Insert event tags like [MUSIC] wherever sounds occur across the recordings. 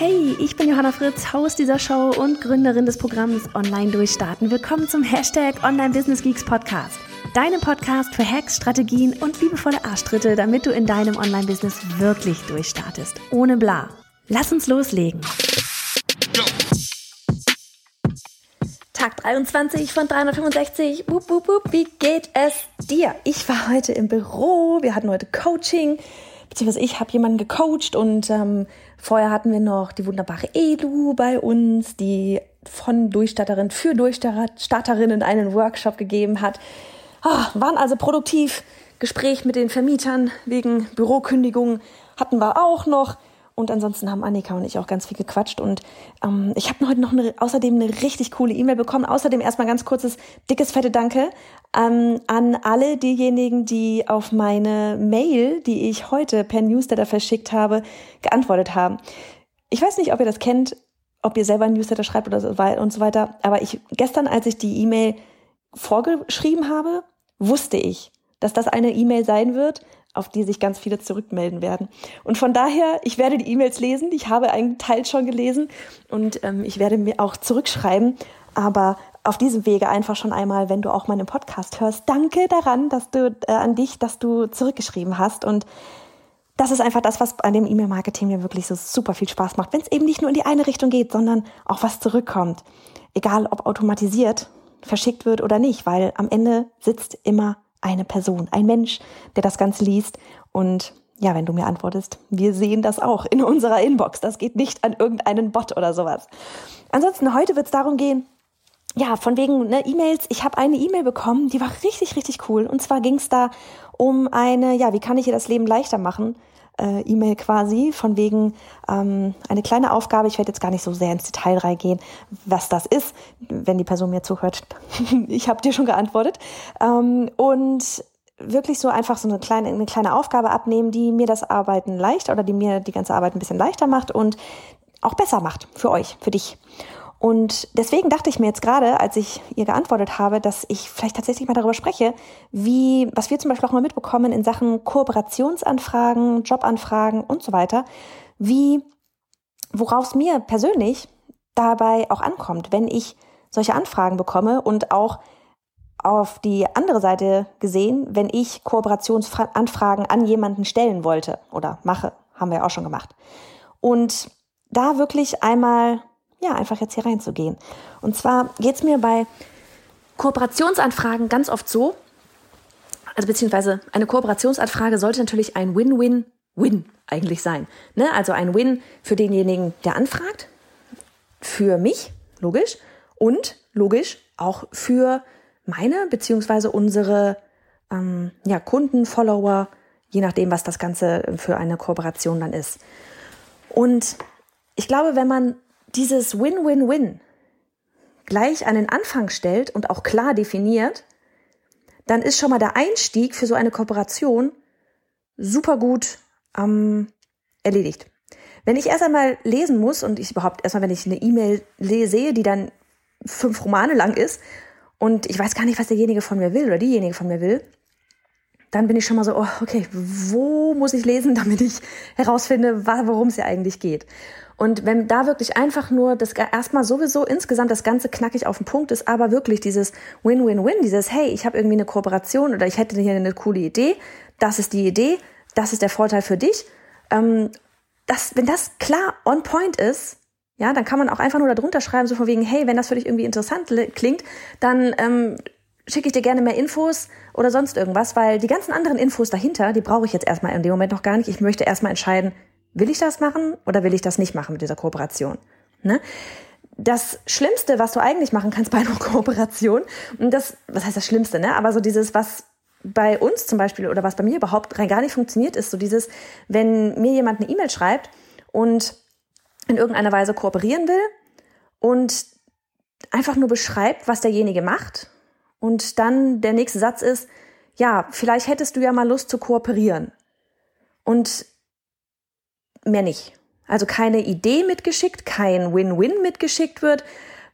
Hey, ich bin Johanna Fritz, Haus dieser Show und Gründerin des Programms Online Durchstarten. Willkommen zum Hashtag Online Business Geeks Podcast. Deinem Podcast für Hacks, Strategien und liebevolle Arschtritte, damit du in deinem Online-Business wirklich durchstartest. Ohne bla. Lass uns loslegen. Tag 23 von 365. Wup, wup, wup. Wie geht es dir? Ich war heute im Büro. Wir hatten heute Coaching beziehungsweise ich habe jemanden gecoacht und ähm, vorher hatten wir noch die wunderbare Elu bei uns, die von Durchstatterin für Durchstatterinnen einen Workshop gegeben hat. Ah, waren also produktiv. Gespräch mit den Vermietern wegen Bürokündigung hatten wir auch noch. Und ansonsten haben Annika und ich auch ganz viel gequatscht. Und ähm, ich habe heute noch eine, außerdem eine richtig coole E-Mail bekommen. Außerdem erstmal ganz kurzes, dickes, fette Danke ähm, an alle diejenigen, die auf meine Mail, die ich heute per Newsletter verschickt habe, geantwortet haben. Ich weiß nicht, ob ihr das kennt, ob ihr selber ein Newsletter schreibt oder so und so weiter. Aber ich gestern, als ich die E-Mail vorgeschrieben habe, wusste ich, dass das eine E-Mail sein wird, auf die sich ganz viele zurückmelden werden. Und von daher, ich werde die E-Mails lesen. Ich habe einen Teil schon gelesen und ähm, ich werde mir auch zurückschreiben. Aber auf diesem Wege einfach schon einmal, wenn du auch meinen Podcast hörst, danke daran, dass du äh, an dich, dass du zurückgeschrieben hast und das ist einfach das, was an dem E-Mail-Marketing mir wirklich so super viel Spaß macht. Wenn es eben nicht nur in die eine Richtung geht, sondern auch was zurückkommt. Egal ob automatisiert verschickt wird oder nicht, weil am Ende sitzt immer eine Person, ein Mensch, der das Ganze liest. Und ja, wenn du mir antwortest, wir sehen das auch in unserer Inbox. Das geht nicht an irgendeinen Bot oder sowas. Ansonsten, heute wird es darum gehen, ja, von wegen ne, E-Mails. Ich habe eine E-Mail bekommen, die war richtig, richtig cool. Und zwar ging es da um eine, ja, wie kann ich ihr das Leben leichter machen? Äh, E-Mail quasi, von wegen ähm, eine kleine Aufgabe. Ich werde jetzt gar nicht so sehr ins Detail reingehen, was das ist, wenn die Person mir zuhört. [LAUGHS] ich habe dir schon geantwortet. Ähm, und wirklich so einfach so eine kleine, eine kleine Aufgabe abnehmen, die mir das Arbeiten leicht oder die mir die ganze Arbeit ein bisschen leichter macht und auch besser macht für euch, für dich. Und deswegen dachte ich mir jetzt gerade, als ich ihr geantwortet habe, dass ich vielleicht tatsächlich mal darüber spreche, wie, was wir zum Beispiel auch mal mitbekommen in Sachen Kooperationsanfragen, Jobanfragen und so weiter, wie, worauf es mir persönlich dabei auch ankommt, wenn ich solche Anfragen bekomme und auch auf die andere Seite gesehen, wenn ich Kooperationsanfragen an jemanden stellen wollte oder mache, haben wir auch schon gemacht. Und da wirklich einmal ja, einfach jetzt hier reinzugehen. Und zwar geht's mir bei Kooperationsanfragen ganz oft so, also beziehungsweise eine Kooperationsanfrage sollte natürlich ein Win-Win-Win eigentlich sein. Ne? Also ein Win für denjenigen, der anfragt, für mich, logisch, und logisch auch für meine beziehungsweise unsere ähm, ja, Kunden, Follower, je nachdem, was das Ganze für eine Kooperation dann ist. Und ich glaube, wenn man dieses Win-Win-Win gleich an den Anfang stellt und auch klar definiert, dann ist schon mal der Einstieg für so eine Kooperation super gut ähm, erledigt. Wenn ich erst einmal lesen muss und ich überhaupt erstmal, wenn ich eine E-Mail sehe, die dann fünf Romane lang ist und ich weiß gar nicht, was derjenige von mir will oder diejenige von mir will, dann bin ich schon mal so, oh, okay, wo muss ich lesen, [LAUGHS] damit ich herausfinde, worum es ja eigentlich geht. Und wenn da wirklich einfach nur das erstmal sowieso insgesamt das Ganze knackig auf den Punkt ist, aber wirklich dieses Win-Win-Win, dieses Hey, ich habe irgendwie eine Kooperation oder ich hätte hier eine coole Idee, das ist die Idee, das ist der Vorteil für dich. Ähm, das, wenn das klar on point ist, ja, dann kann man auch einfach nur darunter schreiben, so von wegen, hey, wenn das für dich irgendwie interessant klingt, dann ähm, schicke ich dir gerne mehr Infos oder sonst irgendwas, weil die ganzen anderen Infos dahinter, die brauche ich jetzt erstmal in dem Moment noch gar nicht. Ich möchte erstmal entscheiden, Will ich das machen oder will ich das nicht machen mit dieser Kooperation? Ne? Das Schlimmste, was du eigentlich machen kannst bei [LAUGHS] einer Kooperation, und das, was heißt das Schlimmste, ne? Aber so dieses, was bei uns zum Beispiel oder was bei mir überhaupt rein gar nicht funktioniert, ist so dieses, wenn mir jemand eine E-Mail schreibt und in irgendeiner Weise kooperieren will und einfach nur beschreibt, was derjenige macht. Und dann der nächste Satz ist, ja, vielleicht hättest du ja mal Lust zu kooperieren. Und mehr nicht. Also keine Idee mitgeschickt, kein Win-Win mitgeschickt wird,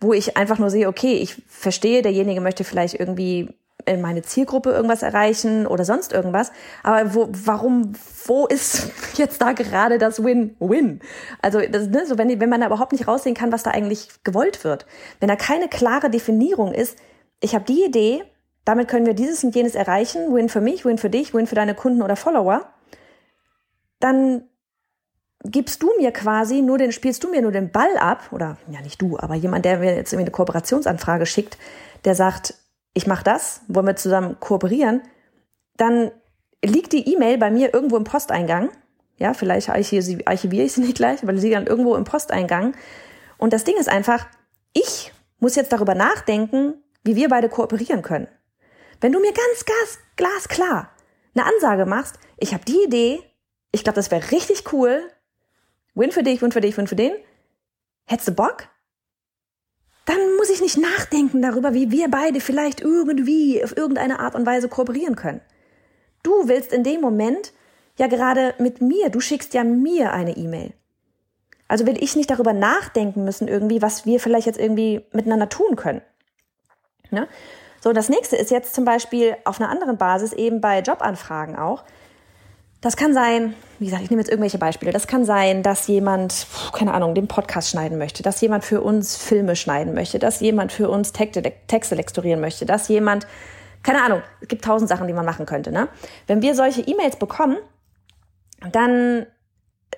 wo ich einfach nur sehe, okay, ich verstehe, derjenige möchte vielleicht irgendwie in meine Zielgruppe irgendwas erreichen oder sonst irgendwas. Aber wo, warum, wo ist [LAUGHS] jetzt da gerade das Win-Win? Also, das, ne, so wenn, wenn man da überhaupt nicht raussehen kann, was da eigentlich gewollt wird. Wenn da keine klare Definierung ist, ich habe die Idee, damit können wir dieses und jenes erreichen, Win für mich, Win für dich, Win für deine Kunden oder Follower, dann gibst du mir quasi nur den, spielst du mir nur den Ball ab, oder ja nicht du, aber jemand, der mir jetzt irgendwie eine Kooperationsanfrage schickt, der sagt, ich mache das, wollen wir zusammen kooperieren, dann liegt die E-Mail bei mir irgendwo im Posteingang. Ja, vielleicht archiviere ich sie nicht gleich, aber sie liegt dann irgendwo im Posteingang. Und das Ding ist einfach, ich muss jetzt darüber nachdenken, wie wir beide kooperieren können. Wenn du mir ganz gas, glasklar eine Ansage machst, ich habe die Idee, ich glaube, das wäre richtig cool, Win für dich, Win für dich, Win für den, hättest du Bock? dann muss ich nicht nachdenken darüber, wie wir beide vielleicht irgendwie auf irgendeine Art und Weise kooperieren können. Du willst in dem Moment ja gerade mit mir, du schickst ja mir eine E-Mail. Also will ich nicht darüber nachdenken müssen irgendwie, was wir vielleicht jetzt irgendwie miteinander tun können. Ne? So, das nächste ist jetzt zum Beispiel auf einer anderen Basis eben bei Jobanfragen auch, das kann sein, wie gesagt, ich nehme jetzt irgendwelche Beispiele. Das kann sein, dass jemand, keine Ahnung, den Podcast schneiden möchte, dass jemand für uns Filme schneiden möchte, dass jemand für uns Texte, Texte lektorieren möchte, dass jemand, keine Ahnung, es gibt tausend Sachen, die man machen könnte. Ne? Wenn wir solche E-Mails bekommen, dann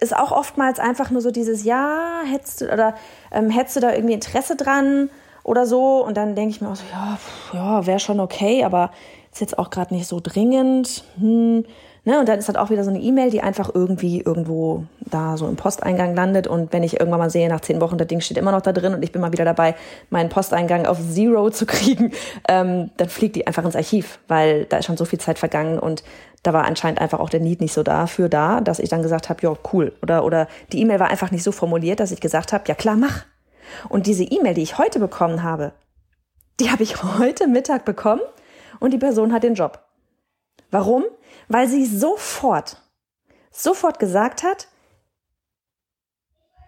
ist auch oftmals einfach nur so dieses Ja, hättest du oder ähm, hättest du da irgendwie Interesse dran oder so? Und dann denke ich mir auch so, ja, ja, wäre schon okay, aber ist jetzt auch gerade nicht so dringend. Hm Ne? Und dann ist halt auch wieder so eine E-Mail, die einfach irgendwie irgendwo da so im Posteingang landet. Und wenn ich irgendwann mal sehe, nach zehn Wochen, das Ding steht immer noch da drin und ich bin mal wieder dabei, meinen Posteingang auf Zero [LAUGHS] zu kriegen, ähm, dann fliegt die einfach ins Archiv, weil da ist schon so viel Zeit vergangen und da war anscheinend einfach auch der Need nicht so dafür da, dass ich dann gesagt habe, ja, cool. Oder, oder die E-Mail war einfach nicht so formuliert, dass ich gesagt habe, ja klar, mach. Und diese E-Mail, die ich heute bekommen habe, die habe ich [LAUGHS] heute Mittag bekommen und die Person hat den Job. Warum? weil sie sofort, sofort gesagt hat,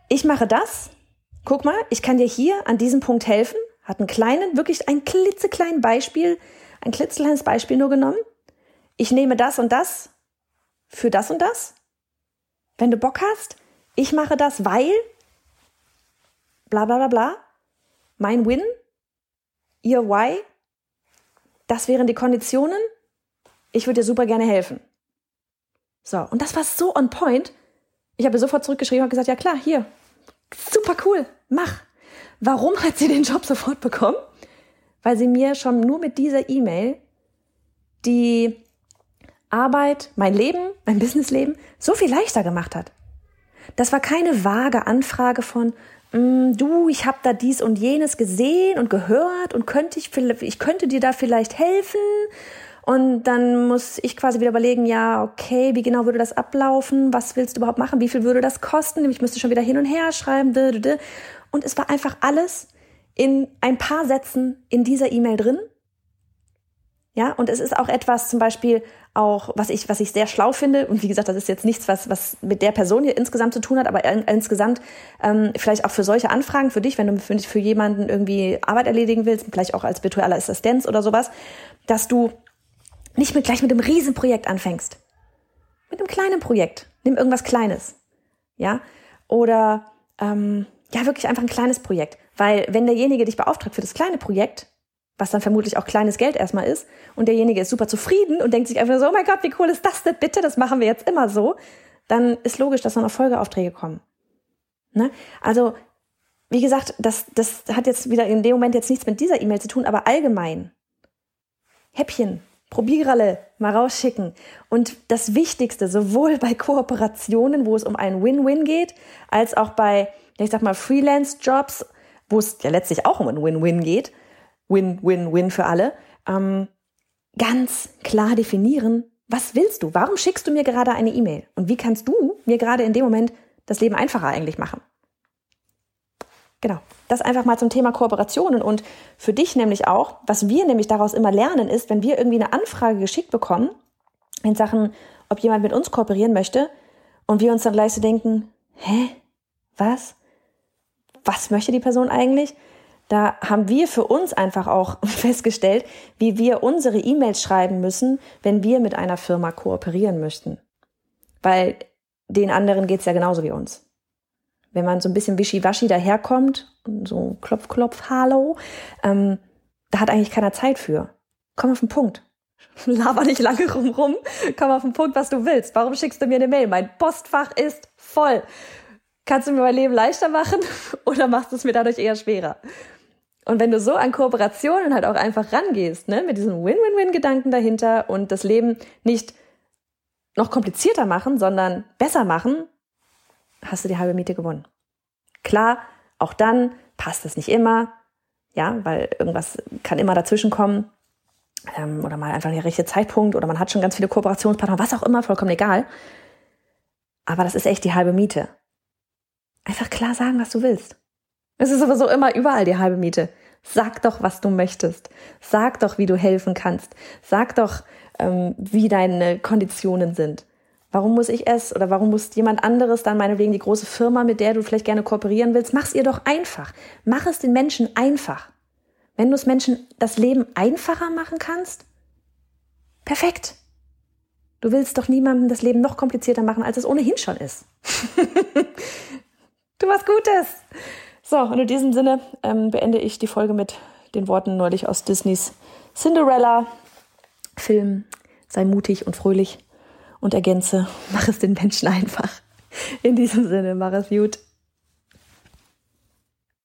ich mache das, guck mal, ich kann dir hier an diesem Punkt helfen, hat einen kleinen, wirklich ein klitzekleines Beispiel, ein klitzekleines Beispiel nur genommen. Ich nehme das und das für das und das. Wenn du Bock hast, ich mache das, weil bla bla bla bla. Mein Win, ihr Why, das wären die Konditionen ich würde dir super gerne helfen. So, und das war so on point. Ich habe sofort zurückgeschrieben und gesagt, ja klar, hier, super cool, mach. Warum hat sie den Job sofort bekommen? Weil sie mir schon nur mit dieser E-Mail die Arbeit, mein Leben, mein Businessleben so viel leichter gemacht hat. Das war keine vage Anfrage von, du, ich habe da dies und jenes gesehen und gehört und könnte ich, ich könnte dir da vielleicht helfen und dann muss ich quasi wieder überlegen, ja, okay, wie genau würde das ablaufen? Was willst du überhaupt machen? Wie viel würde das kosten? Ich müsste schon wieder hin und her schreiben. Und es war einfach alles in ein paar Sätzen in dieser E-Mail drin. Ja, und es ist auch etwas zum Beispiel auch, was ich, was ich sehr schlau finde. Und wie gesagt, das ist jetzt nichts, was, was mit der Person hier insgesamt zu tun hat, aber insgesamt ähm, vielleicht auch für solche Anfragen für dich, wenn du für, für jemanden irgendwie Arbeit erledigen willst, vielleicht auch als virtuelle Assistenz oder sowas, dass du nicht mit, gleich mit einem Riesenprojekt anfängst. Mit einem kleinen Projekt. Nimm irgendwas Kleines. Ja? Oder ähm, ja, wirklich einfach ein kleines Projekt. Weil wenn derjenige dich beauftragt für das kleine Projekt, was dann vermutlich auch kleines Geld erstmal ist, und derjenige ist super zufrieden und denkt sich einfach so, oh mein Gott, wie cool ist das denn? Bitte, das machen wir jetzt immer so, dann ist logisch, dass dann auch Folgeaufträge kommen. Ne? Also, wie gesagt, das, das hat jetzt wieder in dem Moment jetzt nichts mit dieser E-Mail zu tun, aber allgemein. Häppchen, Probierralle mal rausschicken. Und das Wichtigste, sowohl bei Kooperationen, wo es um ein Win-Win geht, als auch bei, ich sag mal, Freelance-Jobs, wo es ja letztlich auch um ein Win-Win geht, Win-Win-Win für alle, ähm, ganz klar definieren, was willst du? Warum schickst du mir gerade eine E-Mail? Und wie kannst du mir gerade in dem Moment das Leben einfacher eigentlich machen? Genau. Das einfach mal zum Thema Kooperationen und für dich nämlich auch, was wir nämlich daraus immer lernen, ist, wenn wir irgendwie eine Anfrage geschickt bekommen in Sachen, ob jemand mit uns kooperieren möchte und wir uns dann gleich so denken, hä? Was? Was möchte die Person eigentlich? Da haben wir für uns einfach auch [LAUGHS] festgestellt, wie wir unsere E-Mails schreiben müssen, wenn wir mit einer Firma kooperieren möchten. Weil den anderen geht's ja genauso wie uns. Wenn man so ein bisschen wischiwaschi daherkommt, so klopf, klopf, hallo, ähm, da hat eigentlich keiner Zeit für. Komm auf den Punkt. [LAUGHS] Laber nicht lange rum Komm auf den Punkt, was du willst. Warum schickst du mir eine Mail? Mein Postfach ist voll. Kannst du mir mein Leben leichter machen [LAUGHS] oder machst du es mir dadurch eher schwerer? Und wenn du so an Kooperationen halt auch einfach rangehst, ne, mit diesem Win-Win-Win-Gedanken dahinter und das Leben nicht noch komplizierter machen, sondern besser machen, hast du die halbe Miete gewonnen. Klar, auch dann passt es nicht immer, ja, weil irgendwas kann immer dazwischen kommen ähm, oder mal einfach der richtige Zeitpunkt oder man hat schon ganz viele Kooperationspartner, was auch immer, vollkommen egal. Aber das ist echt die halbe Miete. Einfach klar sagen, was du willst. Es ist sowieso immer überall die halbe Miete. Sag doch, was du möchtest. Sag doch, wie du helfen kannst. Sag doch, ähm, wie deine Konditionen sind. Warum muss ich es oder warum muss jemand anderes dann meinetwegen die große Firma, mit der du vielleicht gerne kooperieren willst? Mach's ihr doch einfach. Mach es den Menschen einfach. Wenn du es Menschen das Leben einfacher machen kannst, perfekt. Du willst doch niemandem das Leben noch komplizierter machen, als es ohnehin schon ist. [LAUGHS] du was Gutes. So, und in diesem Sinne ähm, beende ich die Folge mit den Worten neulich aus Disneys Cinderella Film. Sei mutig und fröhlich und ergänze, mach es den Menschen einfach. In diesem Sinne, mach es gut.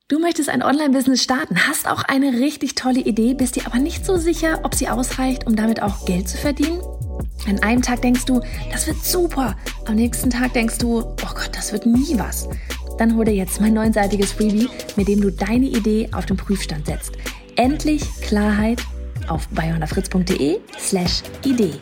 Du möchtest ein Online-Business starten, hast auch eine richtig tolle Idee, bist dir aber nicht so sicher, ob sie ausreicht, um damit auch Geld zu verdienen? An einem Tag denkst du, das wird super. Am nächsten Tag denkst du, oh Gott, das wird nie was. Dann hol dir jetzt mein neunseitiges Freebie, mit dem du deine Idee auf den Prüfstand setzt. Endlich Klarheit auf bayonafritz.de slash Idee.